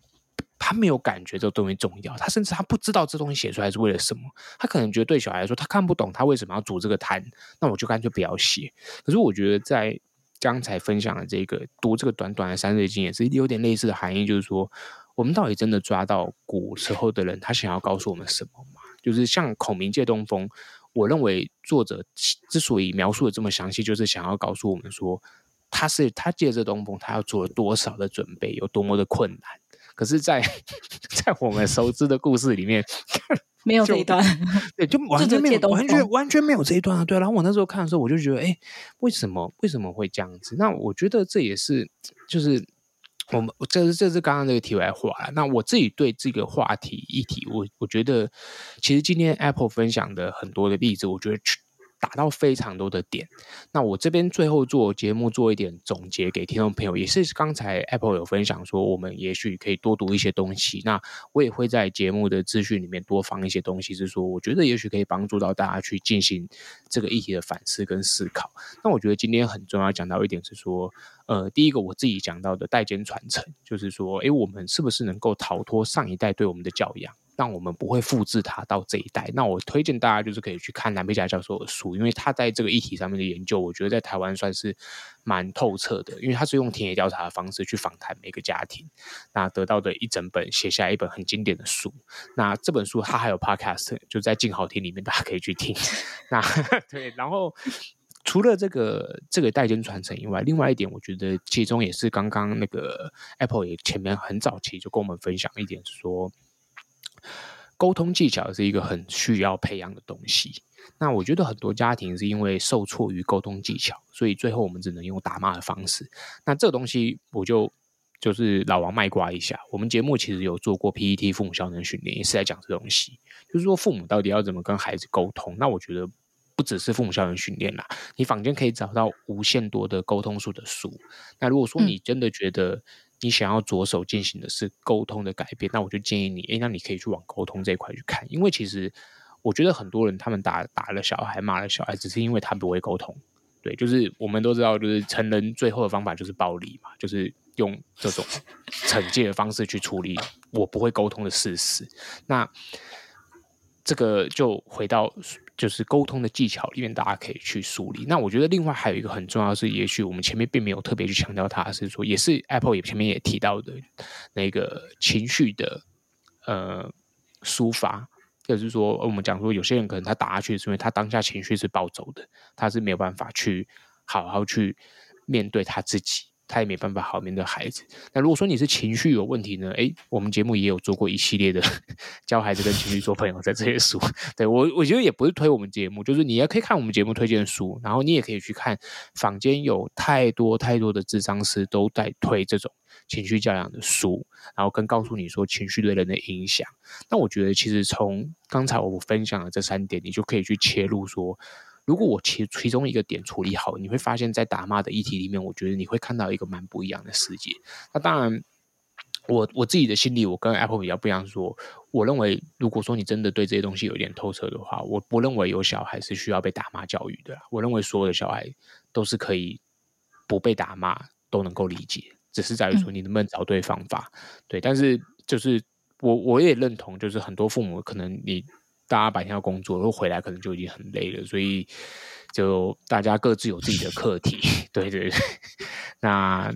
他没有感觉这个东西重要，他甚至他不知道这东西写出来是为了什么。他可能觉得对小孩来说，他看不懂他为什么要组这个摊，那我就干脆不要写。可是我觉得在刚才分享的这个读这个短短的三字经，也是有点类似的含义，就是说我们到底真的抓到古时候的人他想要告诉我们什么吗？就是像孔明借东风，我认为作者之所以描述的这么详细，就是想要告诉我们说，他是他借这东风，他要做了多少的准备，有多么的困难。可是在，在 <laughs> 在我们熟知的故事里面，<laughs> 没有这一段，对，就 <laughs> 完全没有，完全完全没有这一段啊！对，然后我那时候看的时候，我就觉得，哎，为什么为什么会这样子？那我觉得这也是，就是我们这是这是刚刚那个题外话。那我自己对这个话题议题，我我觉得其实今天 Apple 分享的很多的例子，我觉得。打到非常多的点。那我这边最后做节目做一点总结给听众朋友，也是刚才 Apple 有分享说，我们也许可以多读一些东西。那我也会在节目的资讯里面多放一些东西，是说我觉得也许可以帮助到大家去进行这个议题的反思跟思考。那我觉得今天很重要讲到一点是说，呃，第一个我自己讲到的代间传承，就是说，诶，我们是不是能够逃脱上一代对我们的教养？让我们不会复制它到这一代。那我推荐大家就是可以去看蓝佩嘉教授的书，因为他在这个议题上面的研究，我觉得在台湾算是蛮透彻的。因为他是用田野调查的方式去访谈每个家庭，那得到的一整本写下来一本很经典的书。那这本书他还有 podcast，就在静好听里面，大家可以去听。<laughs> 那对，然后除了这个这个代间传承以外，另外一点，我觉得其中也是刚刚那个 Apple 也前面很早期就跟我们分享一点是说。沟通技巧是一个很需要培养的东西。那我觉得很多家庭是因为受挫于沟通技巧，所以最后我们只能用打骂的方式。那这个东西我就就是老王卖瓜一下。我们节目其实有做过 PET 父母效能训练，也是在讲这东西，就是说父母到底要怎么跟孩子沟通。那我觉得不只是父母效能训练啦，你坊间可以找到无限多的沟通术的书。那如果说你真的觉得，你想要着手进行的是沟通的改变，那我就建议你，诶，那你可以去往沟通这一块去看，因为其实我觉得很多人他们打打了小孩，骂了小孩，只是因为他不会沟通。对，就是我们都知道，就是成人最后的方法就是暴力嘛，就是用这种惩戒的方式去处理我不会沟通的事实。那这个就回到。就是沟通的技巧里面，大家可以去梳理。那我觉得另外还有一个很重要是，也许我们前面并没有特别去强调，它是说，也是 Apple 也前面也提到的那个情绪的呃抒发，就是说我们讲说，有些人可能他打下去是因为他当下情绪是暴走的，他是没有办法去好好去面对他自己。他也没办法好面对孩子。那如果说你是情绪有问题呢？诶，我们节目也有做过一系列的 <laughs> 教孩子跟情绪做朋友在这些书。<laughs> 对，我，我觉得也不是推我们节目，就是你也可以看我们节目推荐的书，然后你也可以去看坊间有太多太多的智商师都在推这种情绪教养的书，然后跟告诉你说情绪对人的影响。那我觉得其实从刚才我分享的这三点，你就可以去切入说。如果我其其中一个点处理好，你会发现在打骂的议题里面，我觉得你会看到一个蛮不一样的世界。那当然，我我自己的心里，我跟 Apple 比较不一样说，说我认为，如果说你真的对这些东西有点透彻的话，我不认为有小孩是需要被打骂教育的。我认为所有的小孩都是可以不被打骂都能够理解，只是在于说你能不能找对方法。嗯、对，但是就是我我也认同，就是很多父母可能你。大家白天要工作，然后回来可能就已经很累了，所以就大家各自有自己的课题。<laughs> 对对对。那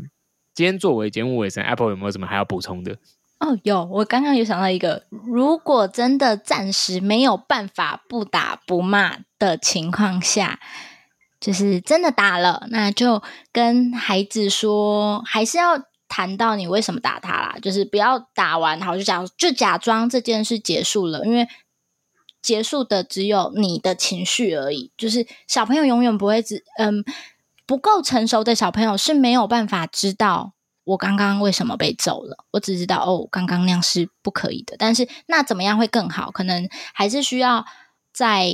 今天作为节目尾声，Apple 有没有什么还要补充的？哦，有，我刚刚有想到一个，如果真的暂时没有办法不打不骂的情况下，就是真的打了，那就跟孩子说，还是要谈到你为什么打他啦，就是不要打完，然后就假就假装这件事结束了，因为。结束的只有你的情绪而已，就是小朋友永远不会知，嗯，不够成熟的小朋友是没有办法知道我刚刚为什么被揍了。我只知道哦，刚刚那样是不可以的。但是那怎么样会更好？可能还是需要在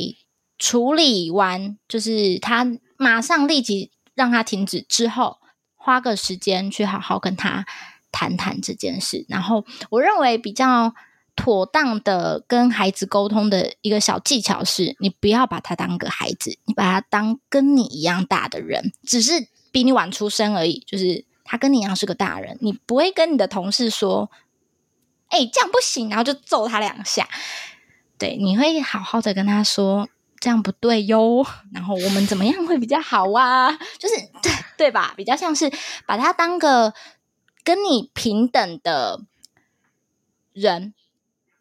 处理完，就是他马上立即让他停止之后，花个时间去好好跟他谈谈这件事。然后我认为比较。妥当的跟孩子沟通的一个小技巧是，你不要把他当个孩子，你把他当跟你一样大的人，只是比你晚出生而已。就是他跟你一样是个大人，你不会跟你的同事说：“哎、这样不行”，然后就揍他两下。对，你会好好的跟他说：“这样不对哟。”然后我们怎么样会比较好啊？就是对对吧？比较像是把他当个跟你平等的人。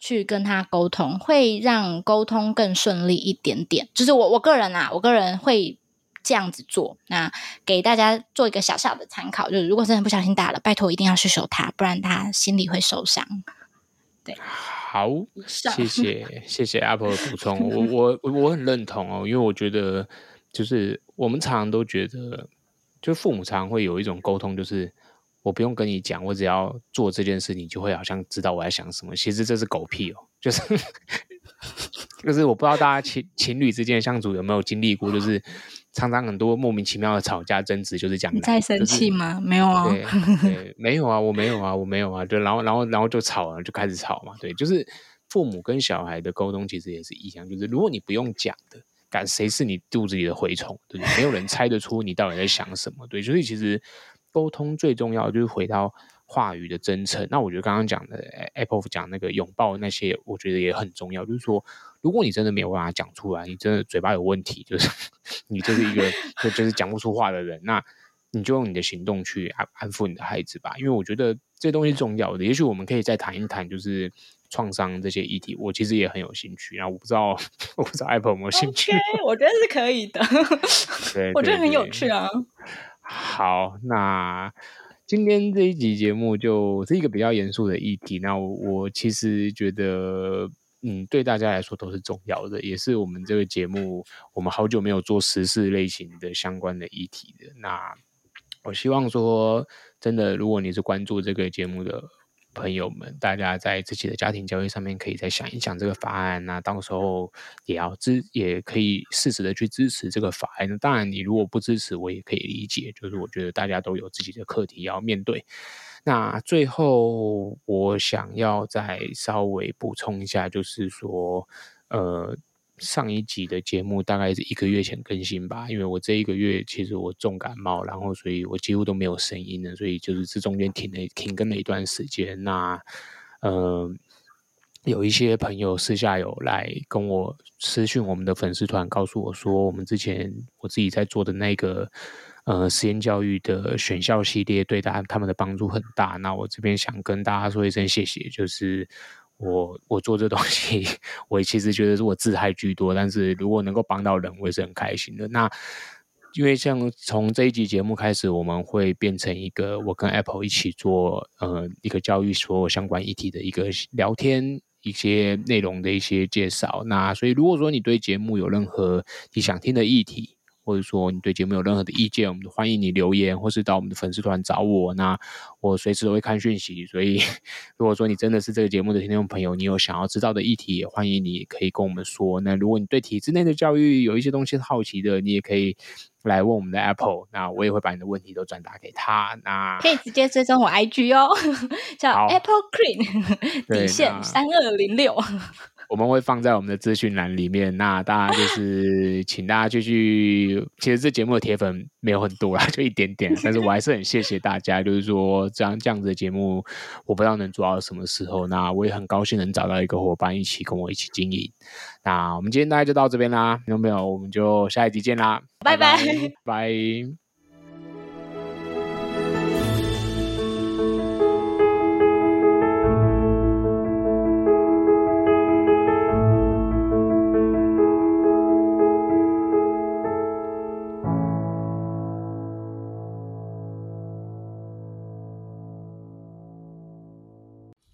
去跟他沟通，会让沟通更顺利一点点。就是我我个人啊，我个人会这样子做。那给大家做一个小小的参考，就是如果真的不小心打了，拜托一定要去守他，不然他心里会受伤。对，好，谢谢谢谢 Apple 的补充，我我我很认同哦，因为我觉得就是我们常常都觉得，就父母常常会有一种沟通，就是。我不用跟你讲，我只要做这件事，你就会好像知道我在想什么。其实这是狗屁哦，就是 <laughs> 就是我不知道大家情情侣之间的相处有没有经历过，就是常常很多莫名其妙的吵架争执，就是讲你在生气吗？就是、没有啊，对，对，没有啊，我没有啊，我没有啊，就然后然后然后就吵了，就开始吵嘛。对，就是父母跟小孩的沟通其实也是一样，就是如果你不用讲的，敢谁是你肚子里的蛔虫，对不对？没有人猜得出你到底在想什么。对，所以其实沟通最重要的就是回到。话语的真诚，那我觉得刚刚讲的 Apple 讲那个拥抱那些，我觉得也很重要。就是说，如果你真的没有办法讲出来，你真的嘴巴有问题，就是 <laughs> 你就是一个就就是讲不出话的人，那你就用你的行动去安安抚你的孩子吧。因为我觉得这东西重要的。也许我们可以再谈一谈，就是创伤这些议题，我其实也很有兴趣。然后我不知道，<laughs> 我不知道 Apple 有没有兴趣？Okay, 我觉得是可以的。<laughs> 对，我觉得很有趣啊。好，那。今天这一集节目就是一个比较严肃的议题，那我，我其实觉得，嗯，对大家来说都是重要的，也是我们这个节目，我们好久没有做时事类型的相关的议题的。那我希望说，真的，如果你是关注这个节目的。朋友们，大家在自己的家庭教育上面，可以再想一想这个法案那、到时候也要支，也可以适时的去支持这个法案。那当然，你如果不支持，我也可以理解。就是我觉得大家都有自己的课题要面对。那最后，我想要再稍微补充一下，就是说，呃。上一集的节目大概是一个月前更新吧，因为我这一个月其实我重感冒，然后所以我几乎都没有声音了，所以就是这中间停了停更了一段时间。那呃，有一些朋友私下有来跟我私讯我们的粉丝团，告诉我说，我们之前我自己在做的那个呃实验教育的选校系列，对大他们的帮助很大。那我这边想跟大家说一声谢谢，就是。我我做这东西，我其实觉得是我自嗨居多，但是如果能够帮到人，我也是很开心的。那因为像从这一集节目开始，我们会变成一个我跟 Apple 一起做呃一个教育所有相关议题的一个聊天，一些内容的一些介绍。那所以如果说你对节目有任何你想听的议题，或者说你对节目有任何的意见，我们欢迎你留言，或是到我们的粉丝团找我。那我随时都会看讯息，所以 <laughs> 如果说你真的是这个节目的听众朋友，你有想要知道的议题，也欢迎你可以跟我们说。那如果你对体制内的教育有一些东西是好奇的，你也可以来问我们的 Apple，那我也会把你的问题都转达给他。那可以直接追踪我 IG 哦，<laughs> 叫 Apple Cream 底线三二零六。我们会放在我们的资讯栏里面，那大家就 <laughs> 是请大家继续。其实这节目的铁粉没有很多啦，就一点点，但是我还是很谢谢大家。就是说这样这样子的节目，我不知道能做到什么时候。那我也很高兴能找到一个伙伴一起跟我一起经营。那我们今天大概就到这边啦，有没有？我们就下一集见啦，拜拜，拜。